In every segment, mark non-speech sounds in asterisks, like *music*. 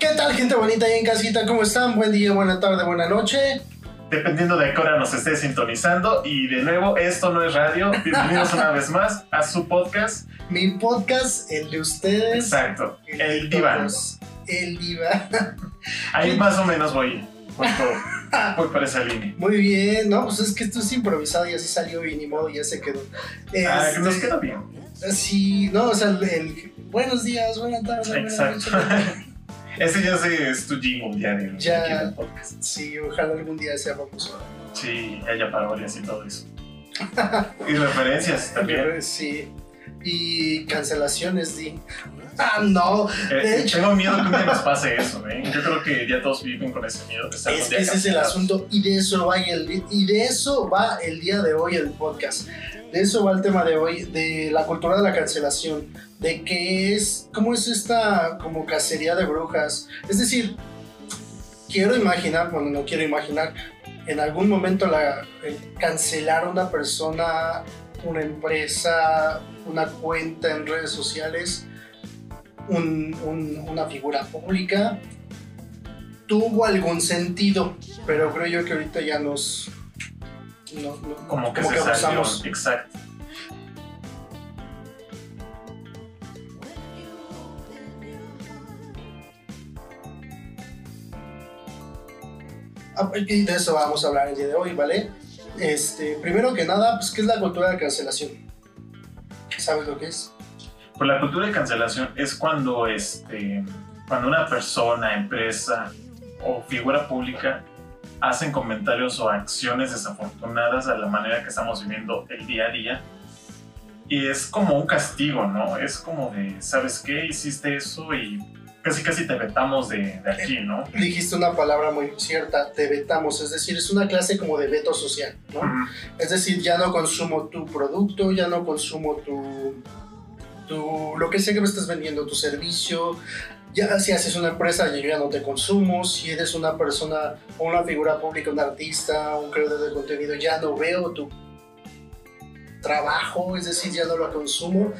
¿Qué tal, gente bonita ahí en casita? ¿Cómo están? Buen día, buena tarde, buena noche. Dependiendo de qué hora nos esté sintonizando. Y de nuevo, esto no es radio. Bienvenidos una vez más a su podcast. Mi podcast, el de ustedes. Exacto. El, El diván. El diván. Ahí más o menos voy. Voy por, *laughs* voy por esa línea. Muy bien, ¿no? Pues es que esto es improvisado y así salió y ni modo, ya se quedó. Ah, Este, nos queda bien. Sí, no, o sea, el, el- buenos días, buenas tardes, Exacto. noches. *laughs* Ese ya sé, es tu jingle. Ya. aquí en el podcast. Sí, ojalá algún día sea famoso. Sí, haya parodias y todo eso. Y referencias también. *laughs* Sí. Y cancelaciones, di. Ah, no. Eh, De hecho- tengo miedo que un día nos *laughs* pase eso, ¿eh? Yo creo que ya todos viven con ese miedo de estar Es un que día ese es el asunto y de eso va el, y de eso va el día de hoy el podcast. De eso va el tema de hoy, de la cultura de la cancelación, de qué es, cómo es esta como cacería de brujas. Es decir, quiero imaginar, bueno, no quiero imaginar, en algún momento el cancelar a una persona, una empresa, una cuenta en redes sociales, un- un- una figura pública, tuvo algún sentido, pero creo yo que ahorita ya nos... no- no- Como que se salió. abusamos. Exacto. Ah, Y de eso vamos a hablar el día de hoy, ¿vale? Este, primero que nada, pues, ¿qué es la cultura de cancelación? ¿Sabes lo que es? Pues la cultura de cancelación es cuando, este, cuando una persona, empresa o figura pública hacen comentarios o acciones desafortunadas a la manera que estamos viviendo el día a día. Y es como un castigo, ¿no? Es como de, ¿sabes qué? Hiciste eso y casi casi te vetamos de, de aquí, ¿no? Dijiste una palabra muy cierta, te vetamos, es decir, es una clase como de veto social, ¿no? Ujú. Es decir, ya no consumo tu producto, ya no consumo tu, tu lo que sea que me estás vendiendo, tu servicio. Ya si haces una empresa, yo ya no te consumo. Si eres una persona una figura pública, un artista, un creador de contenido, ya no veo tu trabajo, es decir, ya no lo consumo.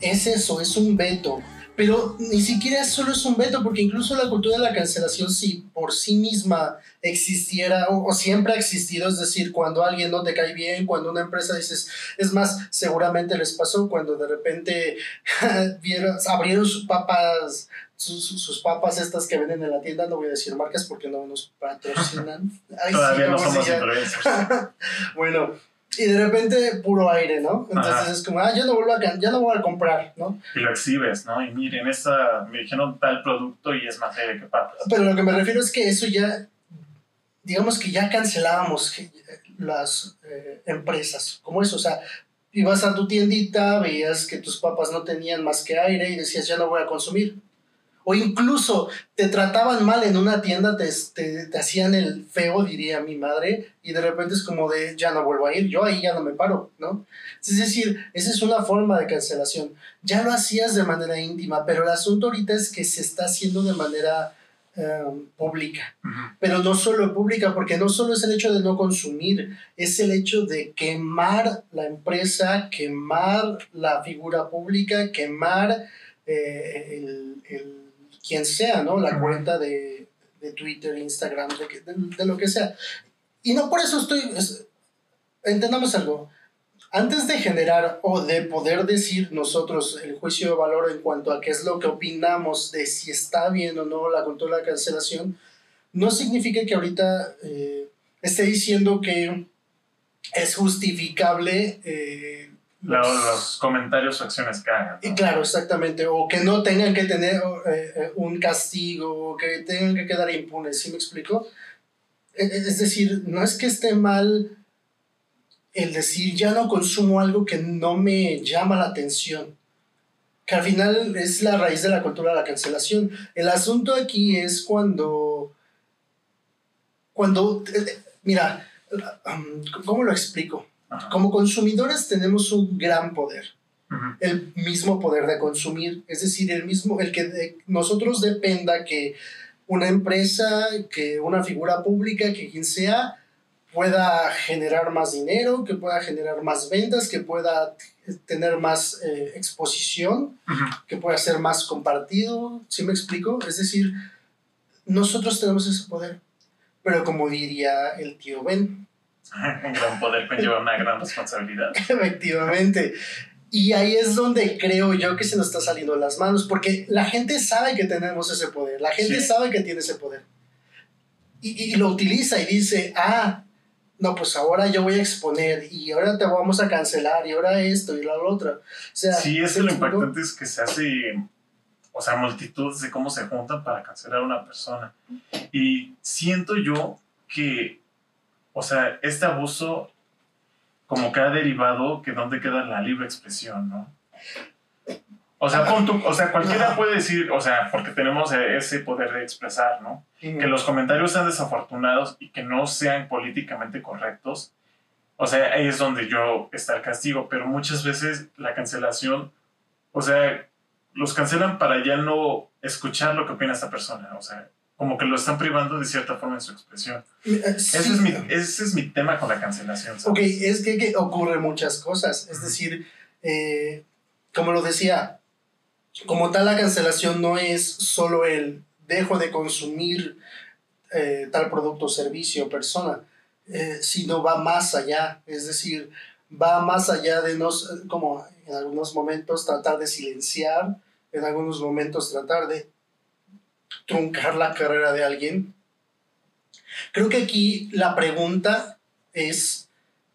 Es eso, es un veto. Pero ni siquiera solo es un veto, porque incluso la cultura de la cancelación, si por sí misma existiera o, o siempre ha existido, es decir, cuando alguien no te cae bien, cuando una empresa dices, es más, seguramente les pasó cuando de repente *laughs* vieron, abrieron sus papas, sus, sus- papas estas que venden en la tienda, no voy a decir marcas porque no nos patrocinan. *laughs* Ay, sí, Todavía no como si somos influencers. *laughs* bueno, y de repente puro aire, ¿no? Entonces Ajá. es como, ah, ya no vuelvo a, ya no voy a comprar, ¿no? Y lo exhibes, ¿no? Y miren, esta, me dijeron tal producto y es más leve que papas. Pero lo que me refiero es que eso ya, digamos que ya cancelábamos las eh, empresas, como eso, o sea, ibas a tu tiendita, veías que tus papas no tenían más que aire y decías, ya no voy a consumir. O incluso te trataban mal en una tienda, te, te, te hacían el feo, diría mi madre, y de repente es como de, ya no vuelvo a ir, yo ahí ya no me paro, ¿no? Es decir, esa es una forma de cancelación. Ya lo hacías de manera íntima, pero el asunto ahorita es que se está haciendo de manera eh, pública. Pero no solo pública, porque no solo es el hecho de no consumir, es el hecho de quemar la empresa, quemar la figura pública, quemar eh, el, el- quien sea, ¿no? La cuenta de, de Twitter, Instagram, de, que- de- de lo que sea. Y no por eso estoy... es- entendamos algo. Antes de generar o de poder decir nosotros el juicio de valor en cuanto a qué es lo que opinamos de si está bien o no la cultura de la cancelación, no significa que ahorita eh, esté diciendo que es justificable. eh, los- los comentarios o acciones que hagan. y ¿no? claro, exactamente. O que no tengan que tener eh, eh, un castigo, o que tengan que quedar impunes, ¿sí me explico? E- e- Es decir, no es que esté mal el decir ya no consumo algo que no me llama la atención. Que al final es la raíz de la cultura de la cancelación. El asunto aquí es cuando. Cuando. eh, Mira, um, ¿cómo lo explico? Ajá. Como consumidores tenemos un gran poder el mismo poder de consumir, es decir, el mismo, el que de nosotros dependa que una empresa, que una figura pública, que quien sea, pueda generar más dinero, que pueda generar más ventas, que pueda tener más eh, exposición, que pueda ser más compartido, ¿sí me explico? Es decir, nosotros tenemos ese poder. Pero como diría el tío Ben, Un *laughs* gran poder conlleva una gran responsabilidad. *laughs* efectivamente. Y ahí es donde creo yo que se nos está saliendo las manos, porque la gente sabe que tenemos ese poder, la gente Sí. sabe que tiene ese poder. Y, y lo utiliza y dice, ah, no, pues ahora yo voy a exponer y ahora te vamos a cancelar y ahora esto y lo otro. O sea, Sí, es ¿se que lo impactante es que se hace, o sea, multitudes de cómo se juntan para cancelar a una persona. Y siento yo que, o sea, este abuso como que ha derivado que dónde queda la libre expresión, ¿no? O sea, pon tú- o sea, cualquiera puede decir, o sea, porque tenemos ese poder de expresar, ¿no? Que los comentarios sean desafortunados y que no sean políticamente correctos, o sea, ahí es donde yo está el castigo, pero muchas veces la cancelación, o sea, los cancelan para ya no escuchar lo que opina esta persona, o sea, como que lo están privando de cierta forma en su expresión. Eh, Ese, es mi, ese es mi tema con la cancelación. ¿sabes? Ok, es que, que ocurren muchas cosas. Es decir, eh, como lo decía, como tal la cancelación no es solo el dejo de consumir eh, tal producto, servicio persona, eh, sino va más allá. Es decir, va más allá de nos, como en algunos momentos tratar de silenciar, en algunos momentos tratar de truncar la carrera de alguien. Creo que aquí la pregunta es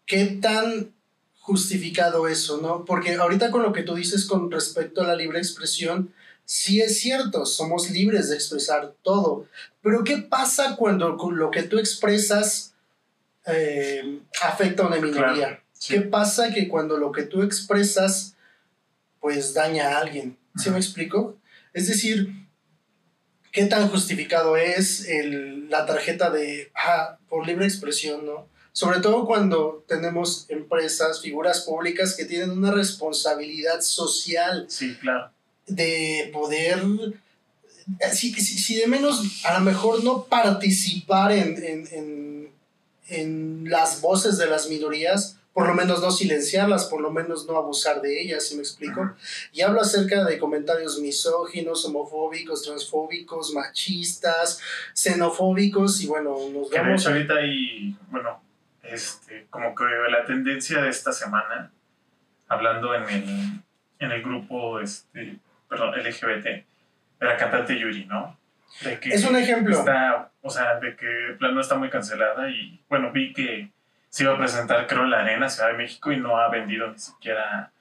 qué tan justificado eso, ¿no? Porque ahorita con lo que tú dices con respecto a la libre expresión, sí es cierto, somos libres de expresar todo, pero ¿qué pasa cuando lo que tú expresas eh, afecta a una minoría? Sí. ¿Qué pasa que cuando lo que tú expresas pues daña a alguien? ¿Sí me explico? Es decir, ¿qué tan justificado es el- la tarjeta de, ah, por libre expresión, ¿no? Sobre todo cuando tenemos empresas, figuras públicas que tienen una responsabilidad social Sí, claro. de poder, si, si- si de menos a lo mejor no participar en, en- en- en las voces de las minorías, por lo menos no silenciarlas, por lo menos no abusar de ellas, si me explico. Y hablo acerca de comentarios misóginos, homofóbicos, transfóbicos, machistas, xenofóbicos, y bueno, nos Que de vamos hecho ahorita hay, bueno, este, como que la tendencia de esta semana, hablando en el, en el grupo, este, perdón, LGBT, de la cantante Yuri, ¿no? De que Es un ejemplo. Está, o sea, de que plano está muy cancelada y, bueno, vi que se iba a presentar, creo, en la Arena, Ciudad de México, y no ha vendido ni siquiera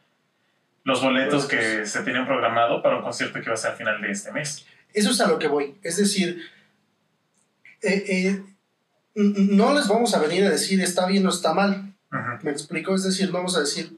los boletos que se tenían programado para un concierto que iba a ser al final de este mes. Eso es a lo que voy. Es decir, eh, eh, no les vamos a venir a decir está bien o está mal. Ujú. ¿Me explico? Es decir, no vamos a decir,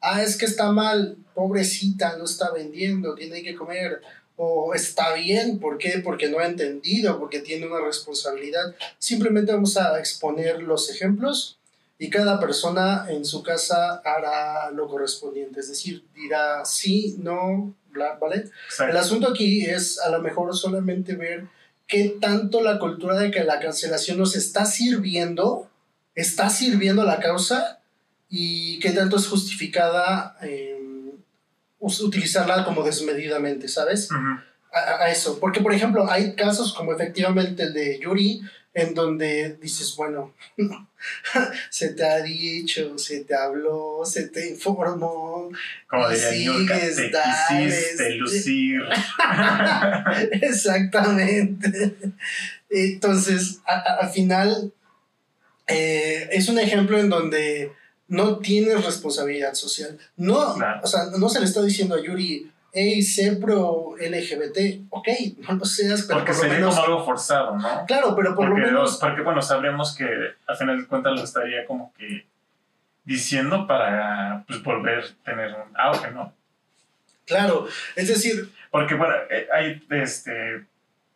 ah, es que está mal, pobrecita, no está vendiendo, tiene que comer. O está bien, ¿por qué? Porque no ha entendido, porque tiene una responsabilidad. Simplemente vamos a exponer los ejemplos y cada persona en su casa hará lo correspondiente. Es decir, dirá sí, no, bla, ¿vale? Exacto. El asunto aquí es a lo mejor solamente ver qué tanto la cultura de que la cancelación nos está sirviendo, está sirviendo la causa y qué tanto es justificada eh, us- utilizarla como desmedidamente, ¿sabes? A, a- a eso. Porque, por ejemplo, hay casos como efectivamente el de Yuri, en donde dices, bueno, *laughs* se te ha dicho, se te habló, se te informó, Como diría te sigues, quisiste *laughs* lucir. *laughs* Exactamente. Entonces, al final, eh, es un ejemplo en donde no tienes responsabilidad social. No, Claro. o sea, no se le está diciendo a Yuri, hey, sé pro LGBT. Ok, no lo seas, pero Porque por sería menos. como algo forzado, ¿no? Claro, pero por porque, lo menos. porque, bueno, sabríamos que al final de cuentas lo estaría como que diciendo para pues, volver a tener un auge, ¿no? Claro, es decir, Porque, bueno, eh, hay este.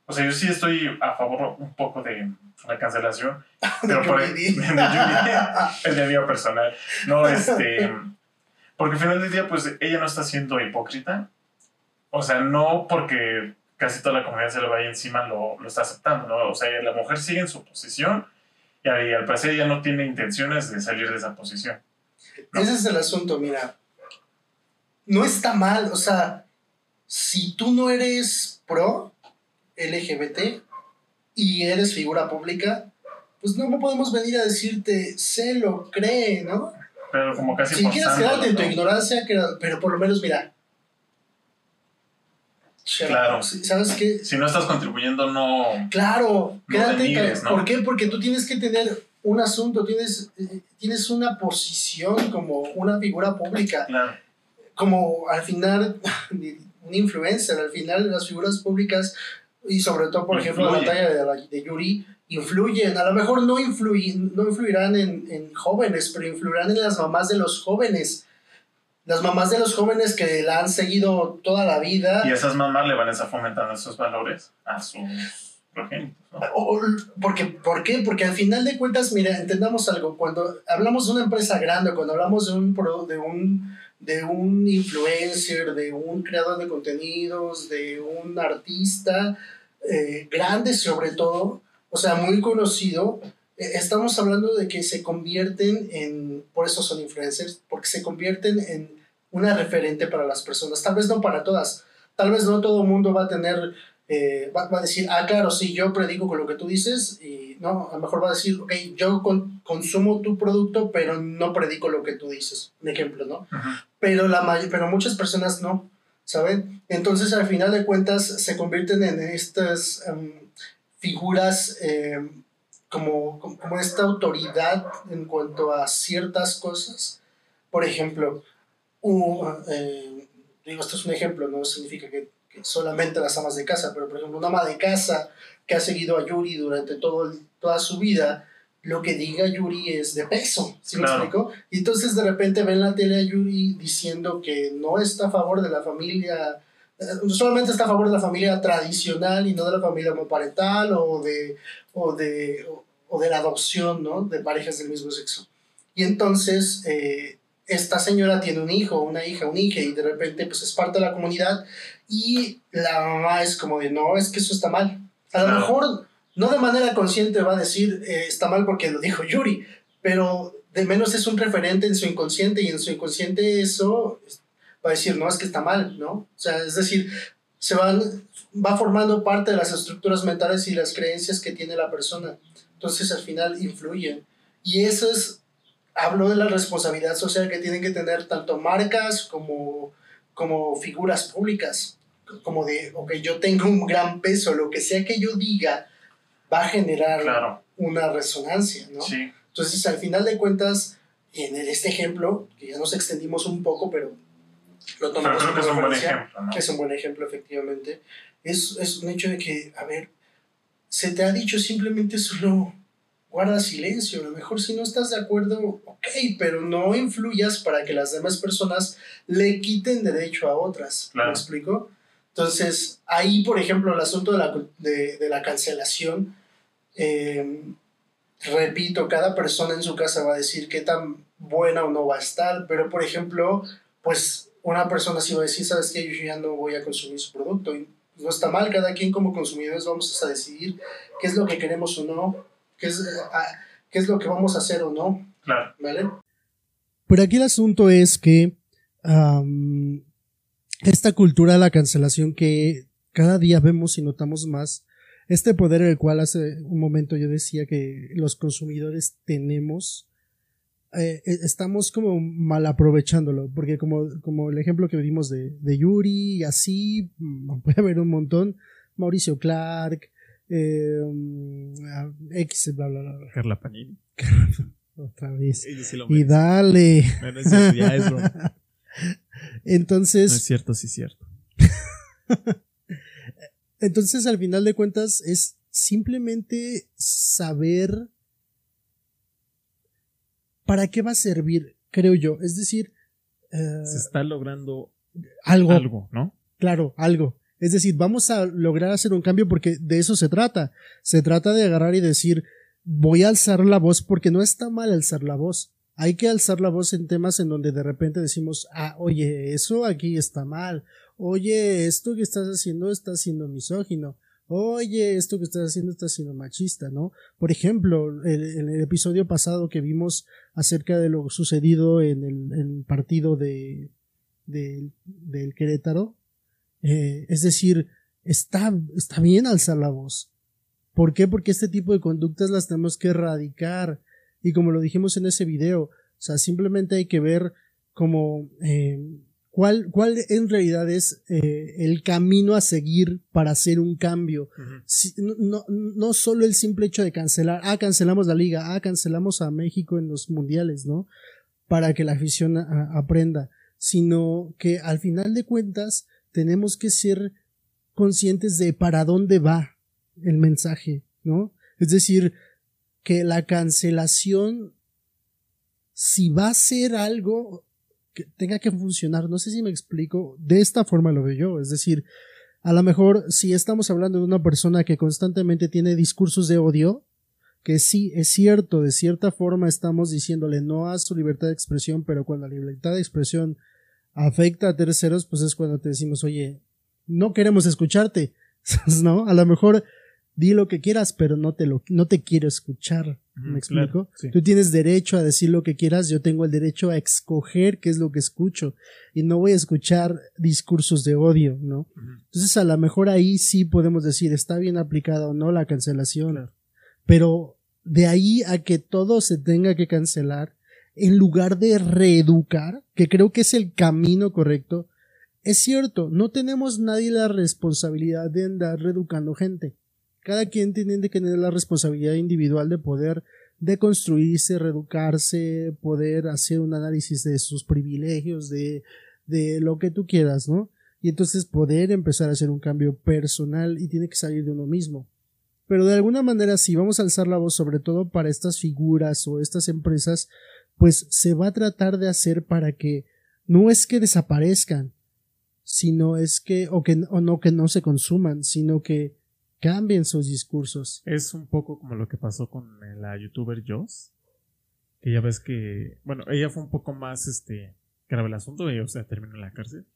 O sea, yo sí estoy a favor un poco de la cancelación, *laughs* pero por el, *laughs* el de mío personal. No, este. *laughs* Porque al final del día, pues ella no está siendo hipócrita. O sea, no porque casi toda la comunidad se le vaya encima lo, lo está aceptando, ¿no? O sea, la mujer sigue en su posición y al al parecer ella no tiene intenciones de salir de esa posición. Ese es el asunto, mira. No está mal, o sea, si tú no eres pro LGBT, y eres figura pública, pues no podemos venir a decirte, se lo cree, ¿no? Pero como casi Si quieres quedarte en tu ¿no? ignorancia, pero por lo menos mira. Claro. ¿Sabes qué? Si no estás contribuyendo, no. Claro, No quédate. denigres. ¿Por qué? Porque tú tienes que tener un asunto, tienes, eh, tienes una posición como una figura pública, Claro. como al final *laughs* un influencer, al final las figuras públicas y sobre todo, por ejemplo, la batalla de, la- de Yuri, influyen, a lo mejor no, influyen, no influirán en, en jóvenes, pero influirán en las mamás de los jóvenes. Las mamás de los jóvenes que la han seguido toda la vida. Y esas mamás le van a estar fomentando esos valores a sus progénitos, ¿no? O- o- porque, ¿Por qué? Porque al final de cuentas, mira, entendamos algo, cuando hablamos de una empresa grande, cuando hablamos de un, pro- de un, de un influencer, de un creador de contenidos, de un artista eh, grande sobre todo, o sea, muy conocido, estamos hablando de que se convierten en, por eso son influencers, porque se convierten en una referente para las personas, tal vez no para todas, tal vez no todo el mundo va a tener eh, va, va a decir, ah, claro, sí, yo predico con lo que tú dices, y no, a lo mejor va a decir, ok, yo con- consumo tu producto, pero no predico lo que tú dices, un ejemplo, ¿no? Pero, la may- pero muchas personas no, ¿saben? Entonces, al final de cuentas, se convierten en estas em, figuras em, como, como esta autoridad en cuanto a ciertas cosas. Por ejemplo, u- eh, digo, esto es un ejemplo, no significa que, que solamente las amas de casa, pero por ejemplo, una ama de casa que ha seguido a Yuri durante todo el- toda su vida, lo que diga Yuri es de peso, ¿sí me Claro. explico? Y entonces de repente ven la tele a Yuri diciendo que no está a favor de la familia, solamente está a favor de la familia tradicional y no de la familia homoparental o de, o de, o, o de la adopción, ¿no? De parejas del mismo sexo. Y entonces eh, esta señora tiene un hijo, una hija, un hijo y de repente pues es parte de la comunidad y la mamá es como de, no, es que eso está mal. A lo mejor no de manera consciente va a decir eh, está mal porque lo dijo Yuri, pero de menos es un referente en su inconsciente y en su inconsciente eso va a decir, no, es que está mal, ¿no? O sea, es decir, se van, va formando parte de las estructuras mentales y las creencias que tiene la persona. Entonces al final influyen. Y eso es, hablo de la responsabilidad social que tienen que tener tanto marcas como, como figuras públicas. Como de, ok, yo tengo un gran peso, lo que sea que yo diga va a generar Claro, una resonancia, ¿no? sí. Entonces, al final de cuentas, en este ejemplo, que ya nos extendimos un poco, pero lo Pero creo que es un buen ejemplo, ¿no? Es un buen ejemplo, efectivamente. Es, es un hecho de que, a ver, se te ha dicho simplemente solo guarda silencio. A lo mejor si no estás de acuerdo, ok, pero no influyas para que las demás personas le quiten derecho a otras. Claro. ¿Me explico? Entonces, ahí, por ejemplo, el asunto de la, de, de la cancelación, eh, repito, cada persona en su casa va a decir qué tan buena o no va a estar, pero por ejemplo, pues una persona sí va a decir, sabes que yo ya no voy a consumir su producto y no está mal, cada quien como consumidores vamos a decidir qué es lo que queremos o no, qué es, qué es lo que vamos a hacer o no, Claro, ¿vale? Pero aquí el asunto es que esta cultura de la cancelación que cada día vemos y notamos más, este poder el cual hace un momento yo decía que los consumidores tenemos, eh, eh, estamos como mal aprovechándolo, porque como, como el ejemplo que vimos de, de Yuri y así, mm, *laughs* puede haber un montón, Mauricio Clark, eh, mm, X, bla, bla, bla, bla. Carla Panini. *laughs* otra vez. Ella sí lo Y dale. No, no es cierto, ya es broma. *laughs* No Entonces, es cierto, sí es cierto. entonces al final de cuentas es simplemente saber para qué va a servir, creo yo. Es decir, eh, Se está logrando algo, algo, ¿no? claro, algo. Es decir, vamos a lograr hacer un cambio porque de eso se trata. Se trata de agarrar y decir, voy a alzar la voz porque no está mal alzar la voz. Hay que alzar la voz en temas en donde de repente decimos, ah, oye, eso aquí está mal. Oye, esto que estás haciendo está siendo misógino. Oye, esto que estás haciendo está siendo machista, ¿no? Por ejemplo, en el episodio pasado que vimos acerca de lo sucedido en el, en el partido de, de- del Querétaro, eh, es decir, está, está bien alzar la voz. ¿Por qué? Porque este tipo de conductas las tenemos que erradicar. Y como lo dijimos en ese video, o sea, simplemente hay que ver como eh, cuál, cuál en realidad es eh, el camino a seguir para hacer un cambio. Si- no, no, no solo el simple hecho de cancelar, ah, cancelamos la liga, ah, cancelamos a México en los mundiales, ¿no? Para que la afición a- aprenda, sino que al final de cuentas tenemos que ser conscientes de para dónde va el mensaje, ¿no? Es decir, que la cancelación, si va a ser algo que tenga que funcionar, no sé si me explico, de esta forma lo veo yo, es decir, a lo mejor si estamos hablando de una persona que constantemente tiene discursos de odio, que sí, es cierto, de cierta forma estamos diciéndole no a su libertad de expresión, pero cuando la libertad de expresión afecta a terceros, pues es cuando te decimos, oye, no queremos escucharte, *laughs* ¿no? A lo mejor di lo que quieras, pero no te lo, no te quiero escuchar. ¿Me explico? claro, sí. Tú tienes derecho a decir lo que quieras, yo tengo el derecho a escoger qué es lo que escucho y no voy a escuchar discursos de odio, ¿no? Entonces a lo mejor ahí sí podemos decir está bien aplicada o no la cancelación, Claro. pero de ahí a que todo se tenga que cancelar, en lugar de reeducar, que creo que es el camino correcto, es cierto, no tenemos nadie la responsabilidad de andar reeducando gente. Cada quien tiene que tener la responsabilidad individual de poder deconstruirse, reeducarse, poder hacer un análisis de sus privilegios, de, de lo que tú quieras, ¿no? Y entonces poder empezar a hacer un cambio personal y tiene que salir de uno mismo. Pero de alguna manera, si vamos a alzar la voz, sobre todo para estas figuras o estas empresas, pues se va a tratar de hacer para que no es que desaparezcan, sino es que, o que, o no que no se consuman, sino que cambien sus discursos. Es un poco como lo que pasó con la youtuber Joss. Que ya ves que, bueno, ella fue un poco más este grave el asunto, ella, o sea, terminó en la cárcel.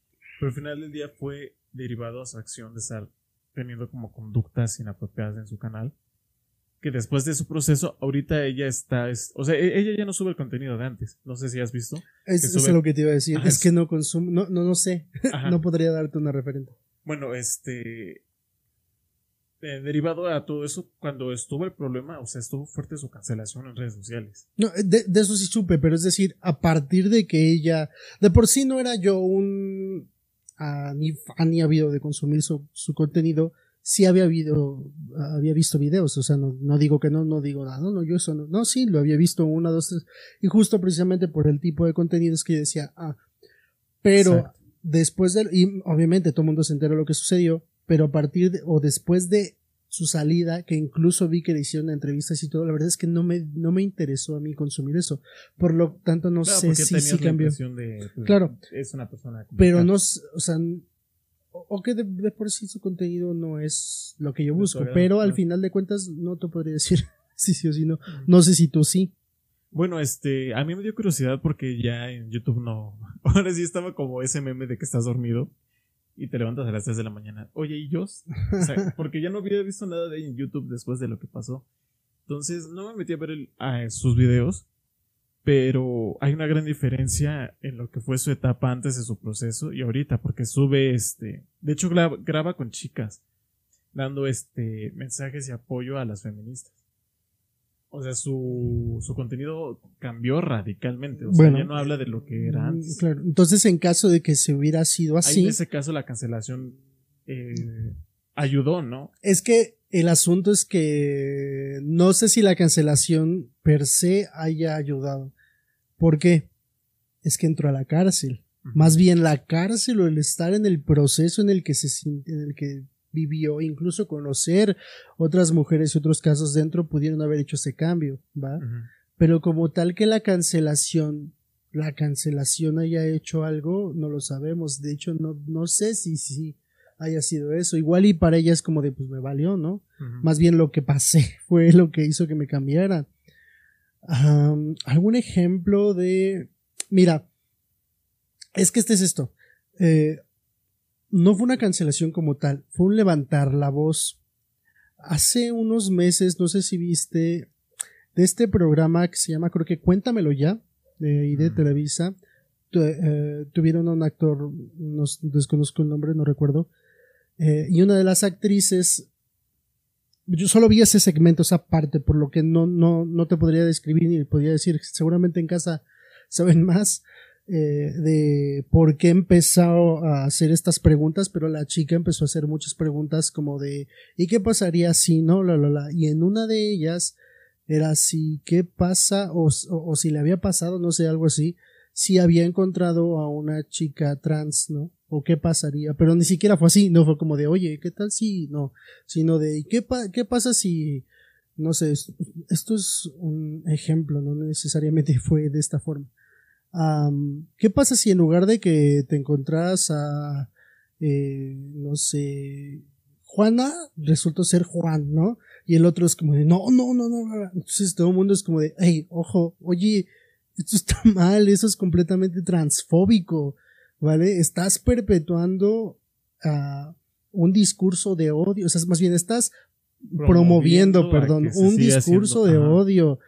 Pero al final del día fue derivado a su acción de estar teniendo como conductas inapropiadas en su canal. Que después de su proceso, ahorita ella está, es- o sea, e- ella ya no sube el contenido de antes. No sé si has visto. Es, Que eso es sube- lo que te iba a decir. Es es- que no consumo, no, no, no sé. *laughs* No podría darte una referente. Bueno, este. Eh, derivado a todo eso, cuando estuvo el problema, o sea, estuvo fuerte su cancelación en redes sociales. No, de, de eso sí supe, pero es decir, a partir de que ella, de por sí no era yo un ah, ni fan ni habido de consumir su, su contenido, sí había habido, había visto videos, o sea, no, no digo que no, no digo nada, no, no, yo eso no, no, sí, lo había visto una, dos, tres, y justo precisamente por el tipo de contenidos que yo decía, ah, pero Exacto. después de, y obviamente todo el mundo se enteró de lo que sucedió, pero a partir de, o después de su salida, que incluso vi que le hicieron entrevistas y todo, la verdad es que no me, no me interesó a mí consumir eso. Por lo tanto, no Claro, sé si la cambió. de, pues, Claro. Es una persona. Pero no, o sea, o que de, de por sí su contenido no es lo que yo busco, pero al final de cuentas no te podría decir *laughs* sí, sí o sí no. No sé si tú sí. Bueno, este, a mí me dio curiosidad porque ya en YouTube no. *laughs* Ahora sí estaba como ese meme de que estás dormido y te levantas a las 3 de la mañana. Oye, ¿y yo? O sea, *laughs* porque ya no había visto nada de en YouTube después de lo que pasó. Entonces no me metí a ver el- a sus videos, pero hay una gran diferencia en lo que fue su etapa antes de su proceso y ahorita, porque sube este. De hecho, gra- graba con chicas, dando este mensajes y apoyo a las feministas. O sea, su, su contenido cambió radicalmente. O sea, Bueno. ya no habla de lo que era antes. Mm, Claro. Entonces, en caso de que se hubiera sido Ahí así, en ese caso la cancelación eh, ayudó, ¿no? es que el asunto es que no sé si la cancelación per se haya ayudado. ¿Por qué? Es que entró a la cárcel. Más bien la cárcel o el estar en el proceso en el que se en el que vivió, incluso conocer otras mujeres y otros casos dentro pudieron haber hecho ese cambio, ¿va? Pero como tal que la cancelación, la cancelación haya hecho algo, no lo sabemos. De hecho, no, no sé si, si haya sido eso. Igual y para ella es como de, pues me valió, ¿no? Más bien lo que pasé *laughs* fue lo que hizo que me cambiara. Am, ¿Algún ejemplo de... Mira, es que este es esto. Eh, no fue una cancelación como tal, fue un levantar la voz. Hace unos meses, no sé si viste, de este programa que se llama, creo que Cuéntamelo ya, de, de. Televisa, tu- eh, tuvieron a un actor, no desconozco el nombre, no recuerdo, eh, y una de las actrices yo solo vi ese segmento, esa parte, por lo que no, no, no te podría describir ni podría decir, seguramente en casa saben *laughs* más eh, de por qué empezó a hacer estas preguntas, pero la chica empezó a hacer muchas preguntas como de ¿y qué pasaría si no? La, la, la. Y en una de ellas era si qué pasa o, o, si le había pasado, no sé, algo así, si había encontrado a una chica trans, ¿no? O qué pasaría, pero ni siquiera fue así, no fue como de, oye, ¿qué tal si no? Sino de, ¿qué, qué pasa si, no sé, esto es un ejemplo, no necesariamente fue de esta forma. Um, ¿Qué pasa si en lugar de que te encontraras a, eh, no sé, Juana, resultó ser Juan, ¿no? Y el otro es como de, no, no, no, no, no. Entonces todo el mundo es como de, hey, ojo, oye, esto está *laughs* mal, eso es completamente transfóbico, ¿vale? Estás perpetuando uh, un discurso de odio, o sea, más bien estás promoviendo, promoviendo perdón, un discurso haciendo, de ajá. odio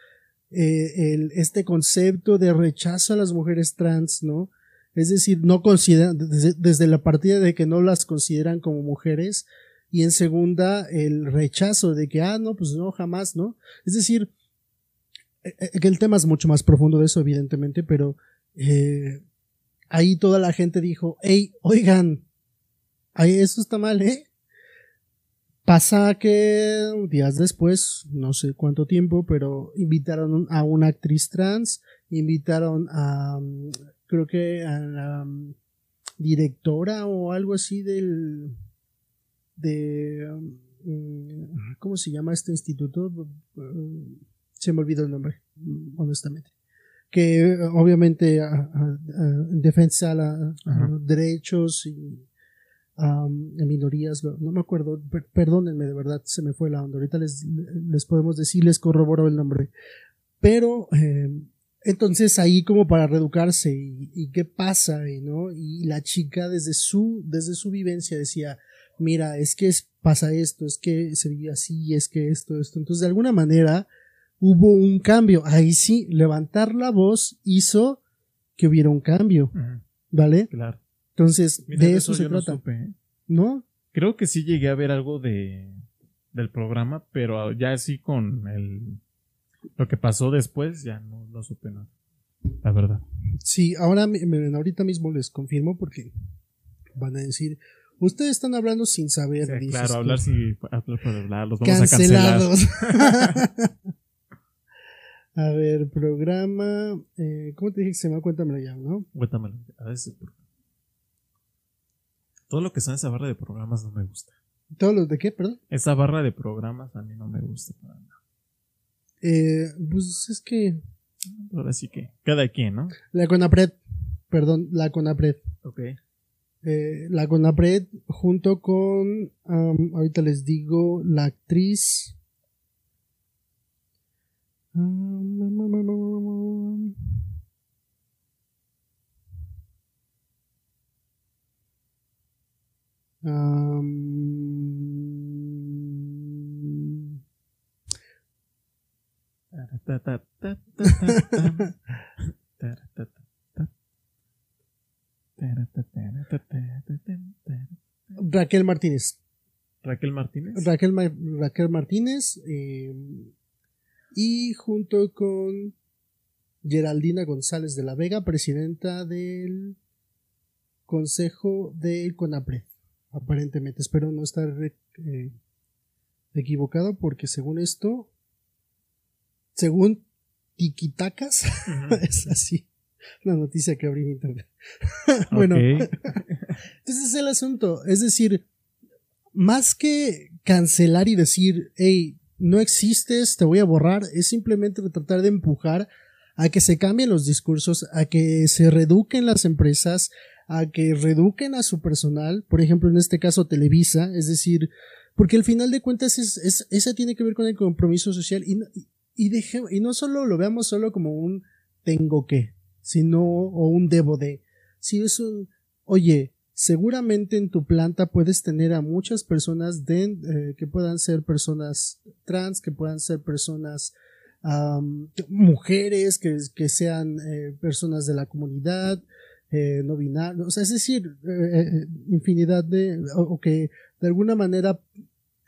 eh, el, este concepto de rechazo a las mujeres trans, ¿no? Es decir, no consideran, desde, la partida de que no las consideran como mujeres, y en segunda, el rechazo de que, ah, no, pues no, jamás, ¿no? Es decir, eh, eh, que el tema es mucho más profundo de eso, evidentemente, pero eh, ahí toda la gente dijo, hey, oigan, ahí eso está mal, ¿eh? Pasa que días después, no sé cuánto tiempo, pero invitaron a una actriz trans, invitaron a, creo que a la directora o algo así del, de, ¿cómo se llama este instituto? Se me olvidó el nombre, honestamente. Que obviamente a, a, defensa a, la, los derechos y um, minorías, no me acuerdo, per, perdónenme, de verdad se me fue la onda. Ahorita les, les podemos decir, les corroboro el nombre. Pero, eh, entonces ahí como para reeducarse y, y, qué pasa, y, ¿no? Y la chica desde su, desde su vivencia decía, mira, es que es, pasa esto, es que se vive así, es que esto, esto. Entonces de alguna manera hubo un cambio. Ahí sí, levantar la voz hizo que hubiera un cambio. Uh -huh. ¿Vale? Claro. Entonces, Mira, de eso, eso se trata. No, supe, ¿eh? ¿No? Creo que sí llegué a ver algo de del programa, pero ya así con el lo que pasó después ya no, no supe nada. La verdad. Sí, ahora ahorita mismo les confirmo porque van a decir, ustedes están hablando sin saber. Sí, dices, claro, hablar sin hablar por hablar, los vamos cancelados. a cancelar. *laughs* a ver, programa, eh, ¿cómo te dije que se llama? Cuéntamelo ya, ¿no? Cuéntamelo. A veces todo lo que son esa barra de programas no me gusta. ¿Todo lo de qué, perdón? Esa barra de programas a mí no me gusta para nada. Eh, pues es que. Ahora sí que. Cada quien, ¿no? La Conapred. Perdón, la Conapred. Ok. Eh, la Conapred junto con. Um, ahorita les digo, la actriz. Um, Um... Raquel Martínez. Raquel Martínez. Raquel, Ma Raquel Martínez. Eh, y junto con Geraldina González de la Vega, presidenta del Consejo del CONAPRED aparentemente. Espero no estar eh, equivocado porque según esto, según Tikitacas, uh *laughs* -huh. es así. La noticia que abrí en internet. *laughs* bueno, *laughs* entonces es el asunto. Es decir, más que cancelar y decir, hey, no existes, te voy a borrar, es simplemente tratar de empujar a que se cambien los discursos, a que se reduquen las empresas, a que reduquen a su personal, por ejemplo, en este caso Televisa, es decir, porque al final de cuentas es, es, esa tiene que ver con el compromiso social y, y, y no solo lo veamos solo como un tengo que, sino, o un debo de, si es un, oye, seguramente en tu planta puedes tener a muchas personas eh, que puedan ser personas trans, que puedan ser personas mujeres, que, que sean eh, personas de la comunidad, eh, no binario, o sea, es decir, eh, infinidad de, o, o, que de alguna manera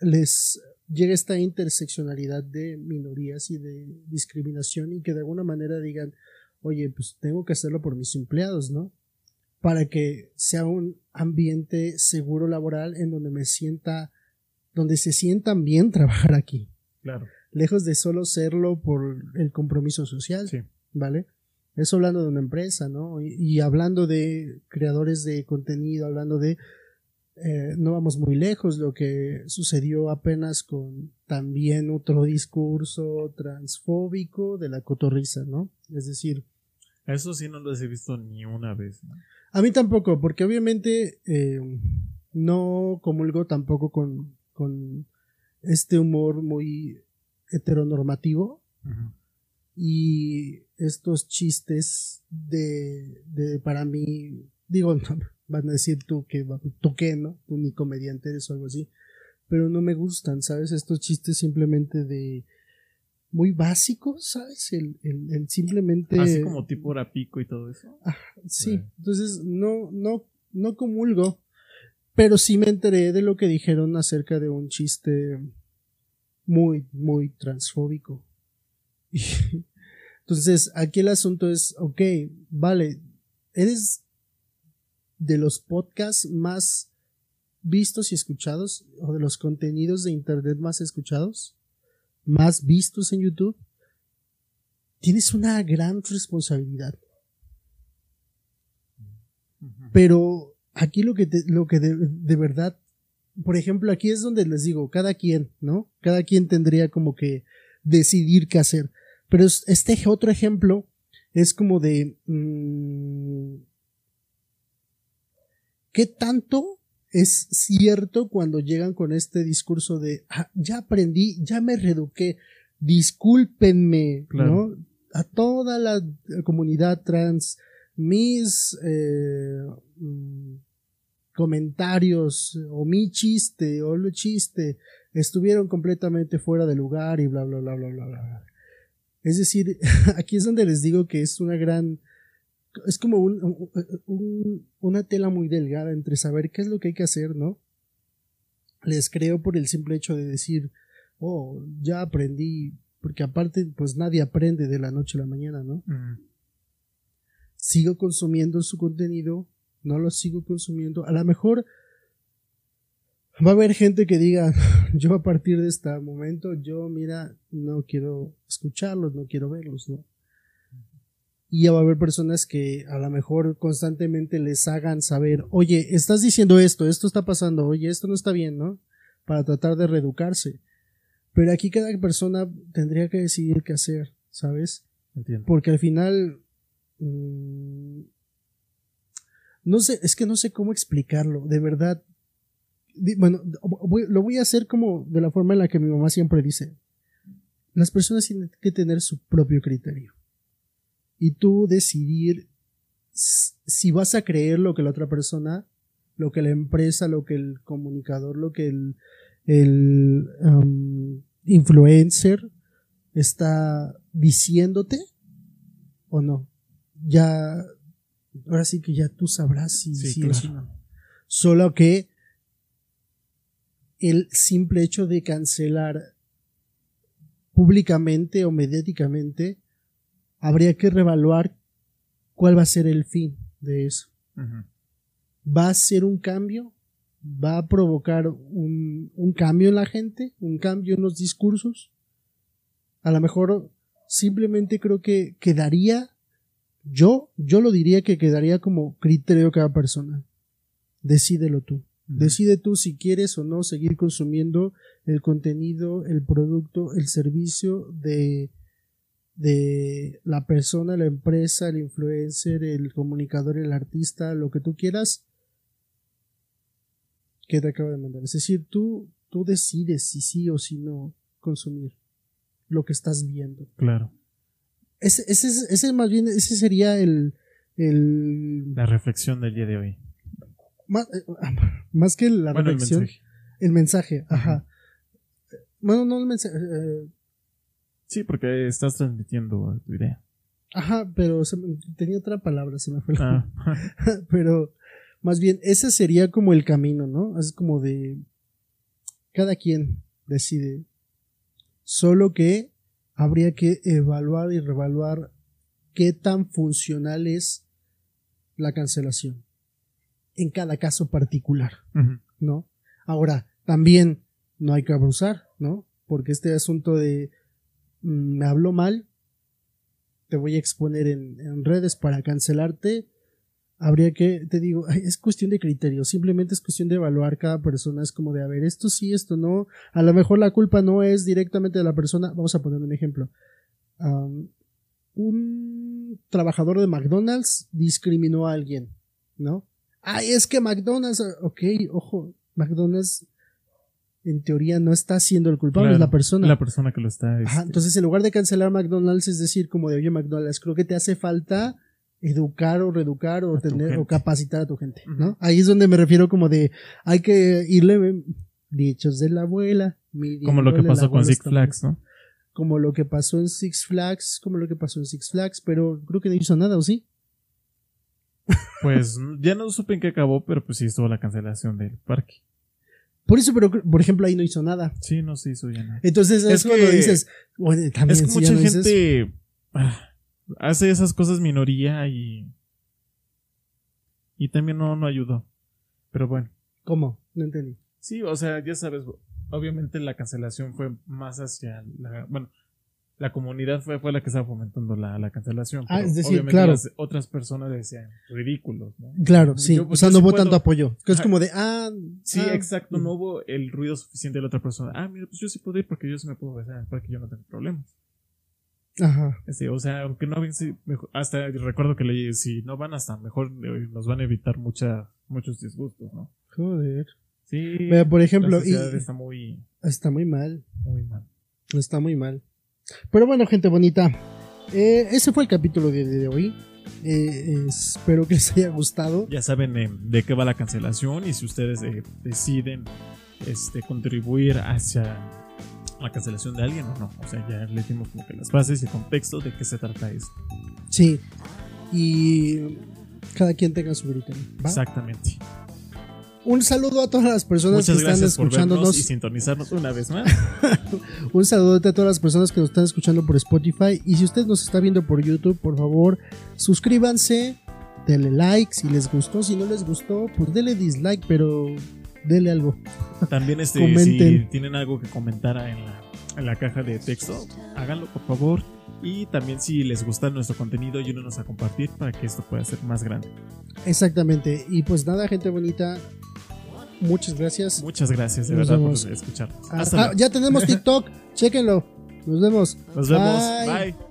les llega esta interseccionalidad de minorías y de discriminación y que de alguna manera digan, oye, pues tengo que hacerlo por mis empleados, ¿no? Para que sea un ambiente seguro laboral en donde me sienta, donde se sientan bien *laughs* trabajar aquí. Claro. Lejos de solo serlo por el compromiso social, Sí. ¿vale? Eso hablando de una empresa, ¿no? Y, y hablando de creadores de contenido, hablando de eh, no vamos muy lejos, lo que sucedió apenas con también otro discurso transfóbico de la cotorriza, ¿no? Es decir, Eso sí no los he visto ni una vez. ¿no? a mí tampoco, porque obviamente eh, no comulgo tampoco con, con este humor muy heteronormativo. Y estos chistes de, de para mí, digo, *laughs* no, van a decir tú que tú qué, ¿no? Tú ni comediante eres o algo así, pero no me gustan, ¿sabes? Estos chistes simplemente de muy básicos, ¿sabes? El, el, el simplemente Así como tipo hora pico y todo eso. Sí, Bueno. entonces no, no, no comulgo, pero sí me enteré de lo que dijeron acerca de un chiste muy, muy transfóbico. *laughs* Y, entonces, aquí el asunto es, ok, vale, eres de los podcasts más vistos y escuchados, o de los contenidos de internet más escuchados, más vistos en YouTube, tienes una gran responsabilidad. Pero aquí lo que, te- lo que de, de verdad, por ejemplo, aquí es donde les digo, cada quien, ¿no? Cada quien tendría como que decidir qué hacer. Pero es- este otro ejemplo es como de, mm, ¿qué tanto es cierto cuando llegan con este discurso de, "Ah, ya aprendí, ya me reeduqué, discúlpenme, Claro. ¿no? A toda la comunidad trans, mis eh, mm, comentarios o mi chiste o lo chiste estuvieron completamente fuera de lugar y bla bla bla bla bla bla. Es decir, *laughs* aquí es donde les digo que es una gran es como un, un- un- una tela muy delgada entre saber qué es lo que hay que hacer, ¿no? Les creo por el simple hecho de decir, oh, ya aprendí, porque aparte, pues nadie aprende de la noche a la mañana, ¿no? Ujú. sigo consumiendo su contenido, no lo sigo consumiendo. A lo mejor va a haber gente que diga, *laughs* yo a partir de este momento, yo mira, no quiero escucharlos, no quiero verlos, ¿no? Y ya va a haber personas que a lo mejor constantemente les hagan saber, oye, estás diciendo esto, esto está pasando, oye, esto no está bien, ¿no? Para tratar de reeducarse. Pero aquí cada persona tendría que decidir qué hacer, ¿sabes? Entiendo. porque al final mm, no sé, es que no sé cómo explicarlo, de verdad. Bueno, voy- lo voy a hacer como de la forma en la que mi mamá siempre dice. Las personas tienen que tener su propio criterio. Y tú decidir si vas a creer lo que la otra persona, lo que la empresa, lo que el comunicador, lo que el, el um, influencer está diciéndote o no. Ya, ahora sí que ya tú sabrás si Sí, si claro. no. Solo que el simple hecho de cancelar públicamente o mediáticamente, habría que revaluar cuál va a ser el fin de eso. ¿Va a ser un cambio? ¿Va a provocar un, un cambio en la gente? ¿Un cambio en los discursos? A lo mejor simplemente creo que quedaría, yo, yo lo diría que quedaría como criterio cada persona. Decídelo tú. Decide tú si quieres o no seguir consumiendo el contenido, el producto, el servicio de, de la persona, la empresa, el influencer, el comunicador, el artista, lo que tú quieras que te acaba de mandar. Es decir, tú, tú decides si sí o si no consumir lo que estás viendo. Claro. Ese, ese, es- ese más bien, ese sería el, el La reflexión del día de hoy. Más, eh, más que la bueno, el mensaje. el mensaje, ajá. Bueno, no el mensaje, eh, Sí, porque estás transmitiendo tu idea. ajá, pero se me- tenía otra palabra, se me fue. la- Ah, *laughs* pero más bien, ese sería como el camino, ¿no? Es como de cada quien decide. Solo que habría que evaluar y revaluar qué tan funcional es la cancelación en cada caso particular. ¿no? Ahora, también no hay que abusar, ¿no? Porque este asunto de mm, me habló mal, te voy a exponer en, en redes para cancelarte, habría que, te digo, es cuestión de criterio, simplemente es cuestión de evaluar cada persona, es como de, a ver, esto sí, esto no, a lo mejor la culpa no es directamente de la persona, vamos a poner un ejemplo. Un trabajador de McDonald's discriminó a alguien, ¿no? Ay, es que McDonald's, ok, ojo, McDonald's en teoría no está siendo el culpable, es la persona. La persona que lo está. Ajá, este, entonces, en lugar de cancelar McDonald's, es decir, como de, oye, McDonald's, creo que te hace falta educar o reeducar o tener o capacitar a tu gente, ¿no? Ahí es donde me refiero como de, hay que irle, eh, dichos de la abuela. como lo que pasó con Six Flags, ¿no? Como lo que pasó en Six Flags, como lo que pasó en Six Flags, pero creo que no hizo nada, ¿o sí? Pues ya no supe en qué acabó, pero pues sí estuvo la cancelación del parque. Por eso, pero por ejemplo, ahí no hizo nada. Sí, no se hizo ya nada. Entonces es, Es cuando que- dices, bueno, también Es que si mucha no gente ah, hace esas cosas minoría y. Y también no, no ayudó. Pero bueno. ¿Cómo? No entendí. Sí, o sea, ya sabes, obviamente la cancelación fue más hacia la. Bueno, la comunidad fue, fue la que estaba fomentando la, la cancelación. Ah, pero es decir, claro. las otras personas decían ridículos, ¿no? Claro, sí. Yo- o pues sea, yo no sí hubo puedo- tanto apoyo. Que es como de, ah. Sí, ah, exacto, mm. no hubo el ruido suficiente de la otra persona. Ah, mira, pues yo sí puedo ir porque yo sí me puedo besar, porque yo no tengo problemas. Ajá. Sí, o sea, aunque no ven, sí, hasta recuerdo que leí, si no van hasta mejor eh, nos van a evitar mucha, muchos disgustos, ¿no? Joder. Sí. Vea, por ejemplo, la y- está muy, Está muy mal. muy mal. Está muy mal. Pero bueno, gente bonita. eh, ese fue el capítulo de, de hoy. Eh, espero que les haya gustado. Ya saben eh, de qué va la cancelación y si ustedes eh, deciden este, contribuir hacia la cancelación de alguien o no. O sea, ya le dimos como que las bases y el contexto de qué se trata esto. Sí. Y cada quien tenga su. ¿va? Exactamente. Un saludo a todas las personas Muchas que están escuchándonos. y sintonizarnos una vez más. *laughs* Un saludo a todas las personas que nos están escuchando por Spotify. Y si usted nos está viendo por YouTube, por favor, suscríbanse, denle like si les gustó. Si no les gustó, pues denle dislike, pero denle algo. También este, Comenten. si tienen algo que comentar en la, en la caja de texto, háganlo por favor. Y también si les gusta nuestro contenido, ayúdenos a compartir para que esto pueda ser más grande. Exactamente. Y pues nada, gente bonita. Muchas gracias. Muchas gracias de Nos verdad vemos. por escucharnos. Ah, Hasta ah, luego. ya tenemos TikTok. Chéquenlo. Nos vemos. Nos vemos. Bye. Bye.